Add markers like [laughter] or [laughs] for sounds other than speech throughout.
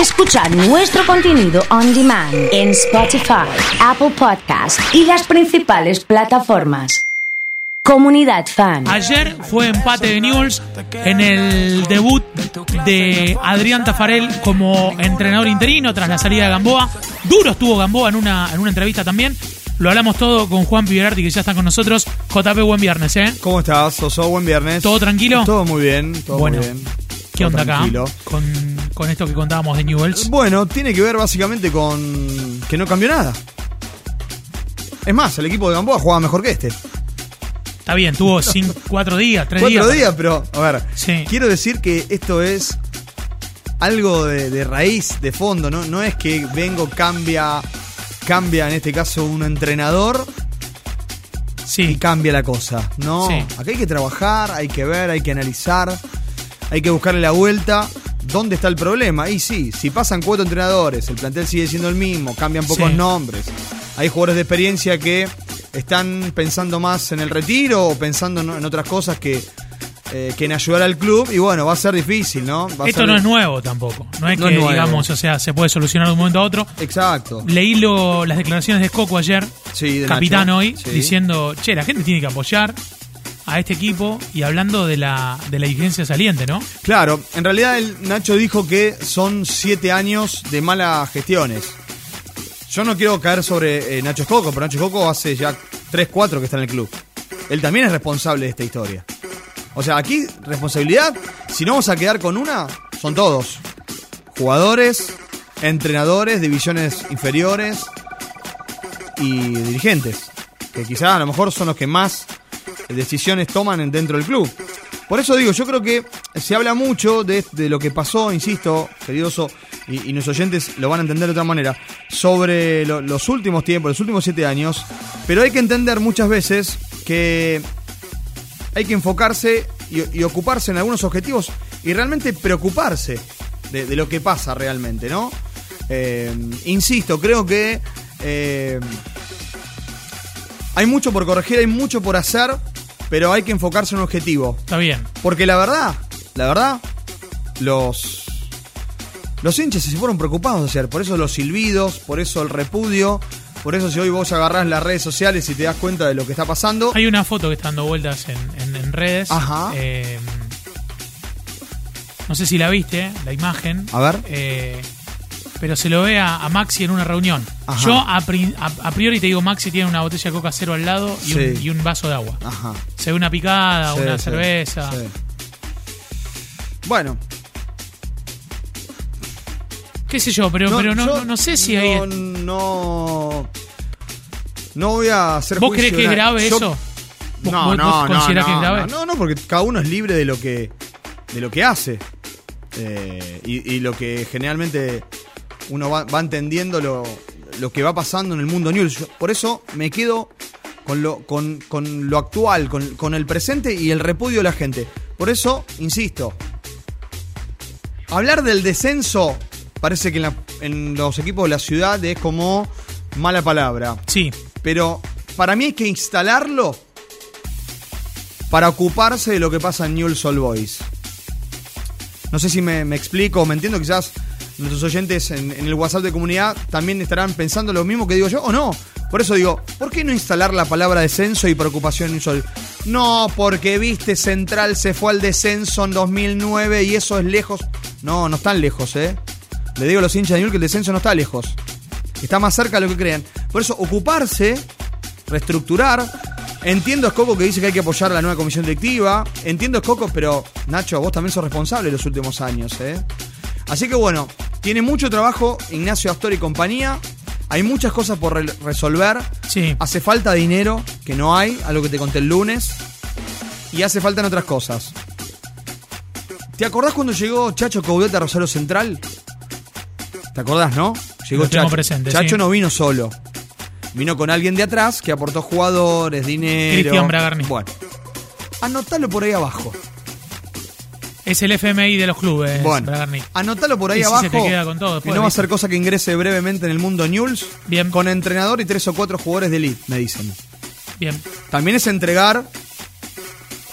Escucha nuestro contenido on demand en Spotify, Apple Podcast y las principales plataformas. Comunidad Fan. Ayer fue empate de Newells en el debut de Adrián Tafarel como entrenador interino tras la salida de Gamboa. Duro estuvo Gamboa en una, en una entrevista también. Lo hablamos todo con Juan Piberardi, que ya está con nosotros. JP, buen viernes, ¿eh? ¿Cómo estás, Soso? Buen viernes. ¿Todo tranquilo? Todo muy bien, todo Bueno, muy bien. ¿Qué onda acá tranquilo. con, con esto que contábamos de Newells? Bueno, tiene que ver básicamente con que no cambió nada. Es más, el equipo de Gamboa jugaba mejor que este. Está bien, tuvo [laughs] cinco, cuatro días, tres Cuatro días. días, pero, a ver, Sí. quiero decir que esto es algo de, de raíz, de fondo, ¿no? No es que vengo, cambia, cambia en este caso un entrenador y Sí, cambia la cosa. No, Sí. acá hay que trabajar, hay que ver, hay que analizar, hay que buscarle la vuelta. ¿Dónde está el problema? Y sí, si pasan cuatro entrenadores, el plantel sigue siendo el mismo, cambian pocos Sí. nombres. Hay jugadores de experiencia que están pensando más en el retiro o pensando en otras cosas que, eh, que en ayudar al club. Y bueno, va a ser difícil, ¿no? Va esto ser- no es nuevo tampoco. No es No que, es digamos, o sea, se puede solucionar de un momento a otro. Exacto. Leí lo- las declaraciones de Coco ayer, Sí, de capitán Nacho. hoy, Sí. diciendo, che, la gente tiene que apoyar a este equipo y hablando de la, de la dirigencia saliente, ¿no? Claro, en realidad Nacho dijo que son siete años de malas gestiones. Yo no quiero caer sobre eh, Nacho Escoco, pero Nacho Escoco hace ya 3, 4 que está en el club. Él también es responsable de esta historia. O sea, aquí responsabilidad, si no vamos a quedar con una, son todos. Jugadores, entrenadores, divisiones inferiores y dirigentes. Que quizás a lo mejor son los que más decisiones toman en- dentro del club. Por eso digo, yo creo que se habla mucho de, lo que pasó, insisto, queridoso, y, y nuestros oyentes lo van a entender de otra manera, sobre lo- los últimos tiempos, los últimos siete años, pero hay que entender muchas veces que hay que enfocarse y, ocuparse en algunos objetivos y realmente preocuparse de, de lo que pasa realmente, ¿no? Eh, insisto, creo que eh, hay mucho por corregir, hay mucho por hacer, pero hay que enfocarse en un objetivo. Está bien. Porque la verdad, la verdad, los. Los hinchas se fueron preocupados ayer, por eso los silbidos, por eso el repudio, por eso si hoy vos agarrás las redes sociales y te das cuenta de lo que está pasando. Hay una foto que está dando vueltas en, en- en redes. Ajá. Eh, no sé si la viste, la imagen. A ver. Eh, pero se lo ve a, a Maxi en una reunión. Ajá. Yo a, pri- a- a priori te digo, Maxi tiene una botella de coca cero al lado y, un, Sí. y un vaso de agua. Ajá. Se ve una picada, Sí, una sí, cerveza. Bueno, Qué sé yo, pero no, pero no, yo no- no sé si hay. no, no, no voy a hacer ¿Vos crees que es grave yo- eso? ¿Vos- No, vos- no, vos no, no, que es grave? no, no, no, porque cada uno es libre de lo que, de lo que hace. Eh, y, y lo que generalmente uno va, va entendiendo lo, lo que va pasando en el mundo news. Yo por eso me quedo con lo, con, con lo actual, con, con el presente y el repudio de la gente. Por eso, insisto, hablar del descenso parece que en, la- en los equipos de la ciudad es como mala palabra. Sí, Pero para mí hay que instalarlo para ocuparse de lo que pasa en Newell's Old Boys. No sé si me, me explico o me entiendo, quizás nuestros oyentes en, el WhatsApp de comunidad también estarán pensando lo mismo que digo yo o no. Por eso digo, ¿por qué no instalar la palabra descenso y preocupación en Old? No, porque viste, Central se fue al descenso en 2009 y eso es lejos. No, no están lejos, ¿eh? Le digo a los hinchas de Newell's que el descenso no está lejos. Está más cerca de lo que crean. Por eso, ocuparse, reestructurar. Entiendo a Escoco que dice que hay que apoyar la nueva comisión directiva. Entiendo a Escoco, pero Nacho, vos también sos responsable de los últimos años, ¿eh? Así que bueno, tiene mucho trabajo Ignacio Astor y compañía. Hay muchas cosas por re- resolver. sí. Hace falta dinero, que no hay, algo que te conté el lunes. Y hace falta en otras cosas. ¿Te acordás cuando llegó Chacho Coudet a Rosario Central? ¿Te acordás, no? Llegó Lo Chacho. presente, Chacho sí. no vino solo. Vino con alguien de atrás que aportó jugadores, dinero. Cristian Bragarni. Bueno. Anotalo por ahí abajo. Es el FMI de los clubes, Bueno, anotalo por ahí abajo. se te queda con todo y después, no va a ser cosa que ingrese brevemente en el mundo News. Bien. Con entrenador y tres o cuatro jugadores de elite, me dicen. Bien. También es entregar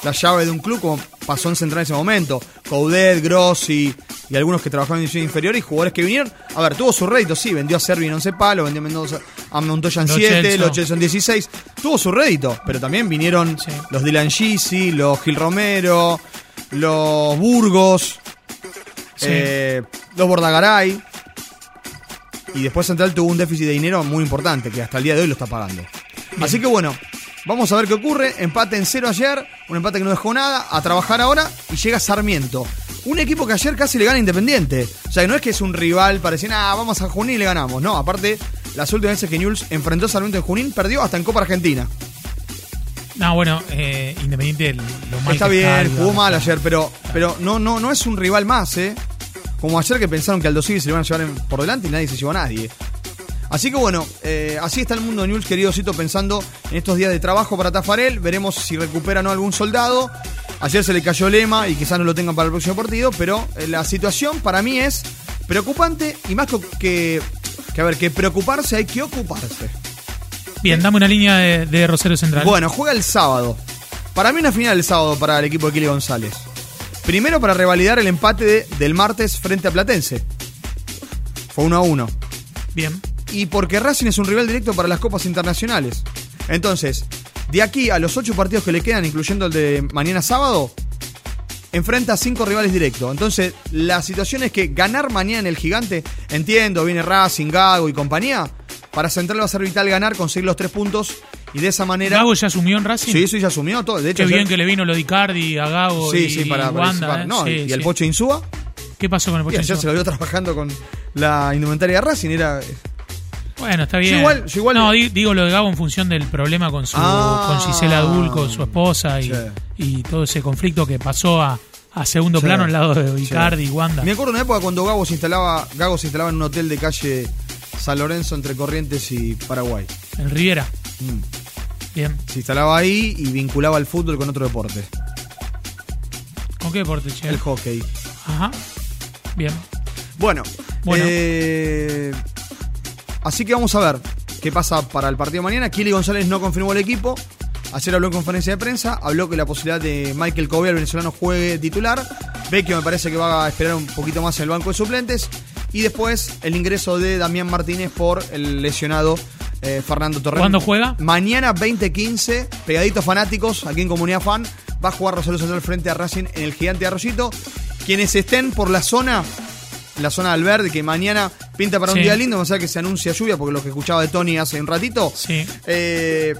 la llave de un club como pasó en Central en ese momento. Coudet, Grossi y algunos que trabajaban en división inferior y jugadores que vinieron. A ver, tuvo su rédito, sí, vendió a Servi en 11 palos, vendió a Mendoza, a Montoya en Los 7, Chelsea. los Chelsea en 16. Tuvo su rédito, pero también vinieron Sí. los Dylan Gisi, los Gil Romero, los Burgos, Sí. eh, los Bordagaray. Y después Central tuvo un déficit de dinero muy importante, que hasta el día de hoy lo está pagando. Así que bueno, vamos a ver qué ocurre. Empate en cero ayer, un empate que no dejó nada, a trabajar ahora y llega Sarmiento. Un equipo que ayer casi le gana Independiente. O sea, que no es que es un rival para decir, ah, vamos a Junín y le ganamos. No, aparte, las últimas veces que Newell's enfrentó a Sarmiento en Junín, perdió hasta en Copa Argentina. No, bueno, eh, Independiente lo mal Está que bien, está, jugó mal ayer, pero, pero no, no, no es un rival más, ¿eh? Como ayer que pensaron que Aldo Civi se le iban a llevar en- por delante y nadie se llevó a nadie. Así que bueno, eh, así está el mundo de News, querido Cito, pensando en estos días de trabajo para Tafarel. Veremos si recupera o no algún soldado. Ayer se le cayó Lema y quizás no lo tengan para el próximo partido, pero eh, la situación para mí es preocupante y más que, que, que, a ver, que preocuparse hay que ocuparse. Bien, dame una línea de, de Rosario Central. Bueno, juega el sábado. Para mí una final el sábado para el equipo de Kili González. Primero para revalidar el empate de- del martes frente a Platense. Fue 1 a 1. Bien. Y porque Racing es un rival directo para las copas internacionales. Entonces, de aquí a los ocho partidos que le quedan, incluyendo el de mañana sábado, enfrenta a cinco rivales directos. Entonces, la situación es que ganar mañana en el gigante, entiendo, viene Racing, Gago y compañía. Para Central va a ser vital ganar, conseguir los tres puntos y de esa manera. ¿Gago ya asumió en Racing? Sí, sí, ya asumió todo. De hecho, Qué bien ayer- que le vino lo de Icardi a Gago Sí, y sí, para Wanda. ¿eh? No, Sí, y el sí. Pocho Insúa. ¿Qué pasó con el Y Pocho? ayer se Insúa? lo vio trabajando con la indumentaria de Racing. Era. Bueno, está bien. igual- yo igual- no, di- digo lo de Gago en función del problema con su Ah. con Gisela Dul, con su esposa y, Sí. y todo ese conflicto que pasó a, a segundo plano al lado de. Icardi y Wanda. Me acuerdo una época cuando Gago se instalaba, Gago se instalaba en un hotel de calle San Lorenzo entre Corrientes y Paraguay. En Riviera. Mm. Bien. Se instalaba ahí y vinculaba el fútbol con otro deporte. ¿Con qué deporte, che? El hockey. Ajá. Bien. Bueno, Bueno. eh, así que vamos a ver qué pasa para el partido de mañana. Kili González no confirmó el equipo. Ayer habló en conferencia de prensa, habló que la posibilidad de Michael Covey, el venezolano, juegue titular. Vecchio me parece que va a esperar un poquito más en el banco de suplentes. Y después el ingreso de Damián Martínez por el lesionado eh, Fernando Torres. ¿Cuándo juega? Mañana 20-15, pegaditos fanáticos, aquí en Comunidad Fan, va a jugar Rosario Central frente a Racing en el Gigante de Arroyito. Quienes estén por la zona, la zona del verde, que mañana pinta para un día lindo, más allá que se anuncia lluvia, porque lo que escuchaba de Tony hace un ratito, Sí. eh,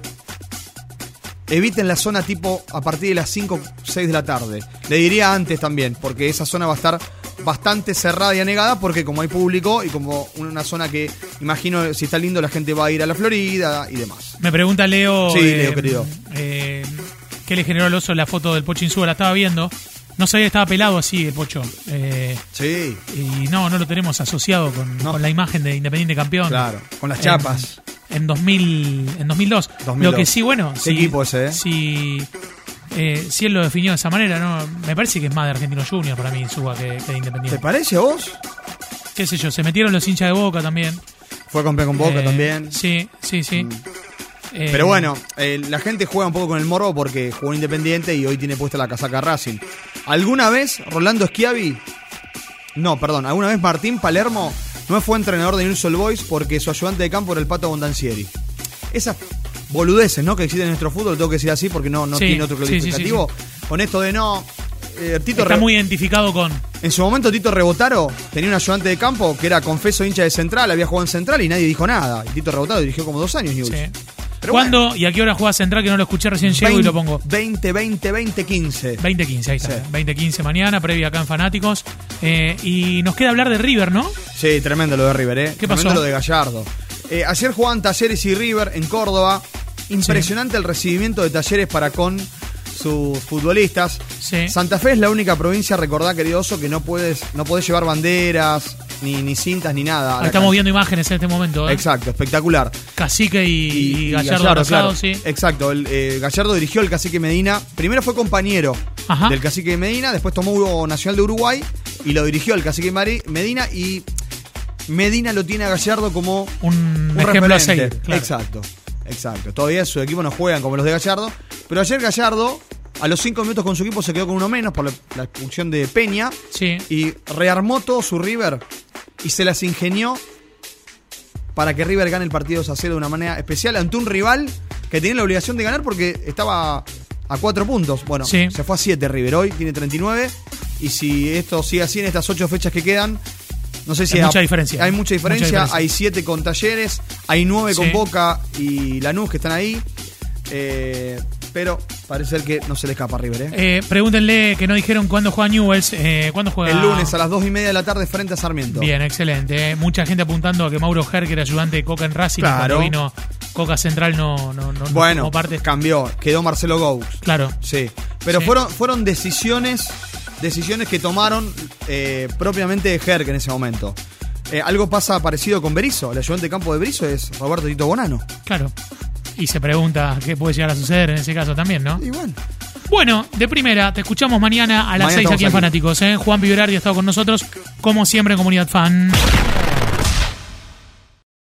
eviten la zona tipo a partir de las 5 6 de la tarde. Le diría antes también, porque esa zona va a estar bastante cerrada y anegada, porque como hay público y como una zona que, imagino, si está lindo, la gente va a ir a la Florida y demás. Me pregunta Leo. Sí, Leo, querido. eh, ¿Qué le generó al oso la foto del Pocho Insúa? La estaba viendo. No sabía que estaba pelado así el Pocho. Eh, Sí, y no, no lo tenemos asociado con, No. con la imagen de Independiente Campeón. claro, con las En- chapas. En, 2000, en 2002. 2002. Lo que sí, bueno. Qué si, equipo ese, ¿eh? Si, eh, si él lo definió de esa manera, no me parece que es más de Argentino Junior para mí, Insúa, que, que de ¿Te Independiente. parece a vos? ¿Qué sé yo? Se metieron los hinchas de Boca también. Fue campeón con Boca Eh, también. Sí, sí, sí. Mm. Eh, Pero bueno, la gente juega un poco con el morbo porque jugó en Independiente y hoy tiene puesta la casaca Racing. ¿Alguna vez Rolando Schiavi? No, perdón, ¿alguna vez Martín Palermo no fue entrenador de Newell's Boys porque su ayudante de campo era el Pato Bondancieri? Esas boludeces, ¿no? Que existen en nuestro fútbol, tengo que decir así porque no, no Sí, tiene otro sí, sí. Con esto de no. eh, Tito está Re- muy identificado con. En su momento Tito Rebotaro tenía un ayudante de campo que era confeso hincha de Central, había jugado en Central y nadie dijo nada. Y Tito Rebotaro dirigió como dos años. Pero ¿Cuándo y a qué hora juega Central? Que no lo escuché recién llego y lo pongo. 20, 20, 20, 15. 20-15, ahí está. Sí. 20-15 mañana, previa acá en Fanáticos. Eh, y nos queda hablar de River, ¿no? Sí, tremendo lo de River, ¿eh? ¿Qué tremendo pasó? lo de Gallardo. Eh, ayer jugaban Talleres y River en Córdoba. Impresionante el recibimiento de Talleres para con sus futbolistas. Sí. Santa Fe es la única provincia, recordá, querido Oso, que no puedes, no podés llevar banderas, ni, ni cintas, ni nada. Ahí estamos viendo imágenes en este momento. ¿eh? Exacto, espectacular. Cacique y, y Gallardo, claro. sí. Exacto, el, eh, Gallardo dirigió el cacique Medina. Primero fue compañero Ajá. del cacique Medina, después tomó Hugo Nacional de Uruguay y lo dirigió el cacique Mari- Medina y Medina lo tiene a Gallardo como Un, un ejemplo a referente. seguir. claro. Exacto, exacto. Todavía su equipo no juegan como los de Gallardo, pero ayer Gallardo A los cinco minutos con su equipo se quedó con uno menos por la, la expulsión de Peña. Sí. Y rearmó todo su River y se las ingenió para que River gane el partido 2 a 0 de una manera especial ante un rival que tenía la obligación de ganar porque estaba a cuatro puntos. Bueno, Sí. se fue a 7 River hoy, tiene 39. Y si esto sigue así en estas ocho fechas que quedan, no sé si Hay a- mucha diferencia. Hay mucha diferencia. Mucha diferencia. Hay 7 con Talleres, hay 9 con. Boca y Lanús que están ahí. Eh, pero parece ser que no se le escapa a River. ¿eh? Eh, pregúntenle que no dijeron cuándo juega Newells. Eh, ¿Cuándo juega? El lunes a las 2 y media de la tarde frente a Sarmiento. Bien, excelente. Mucha gente apuntando a que Mauro Ger, que era ayudante de Coca en Racing, Claro. cuando vino Coca Central no, no, no, no Bueno, parte. cambió, quedó Marcelo Gous. Claro. Sí, pero Sí. fueron fueron decisiones decisiones que tomaron eh, propiamente de Jerk en ese momento. Eh, algo pasa parecido con Berizzo. El ayudante de campo de Berizzo es Roberto Tito Bonano. Claro. Y se pregunta qué puede llegar a suceder en ese caso también, ¿no? Y bueno, de primera, te escuchamos mañana a las Mañana 6 aquí en. Fanáticos. ¿eh? Juan Piberardi ha estado con nosotros, como siempre en Comunidad Fan.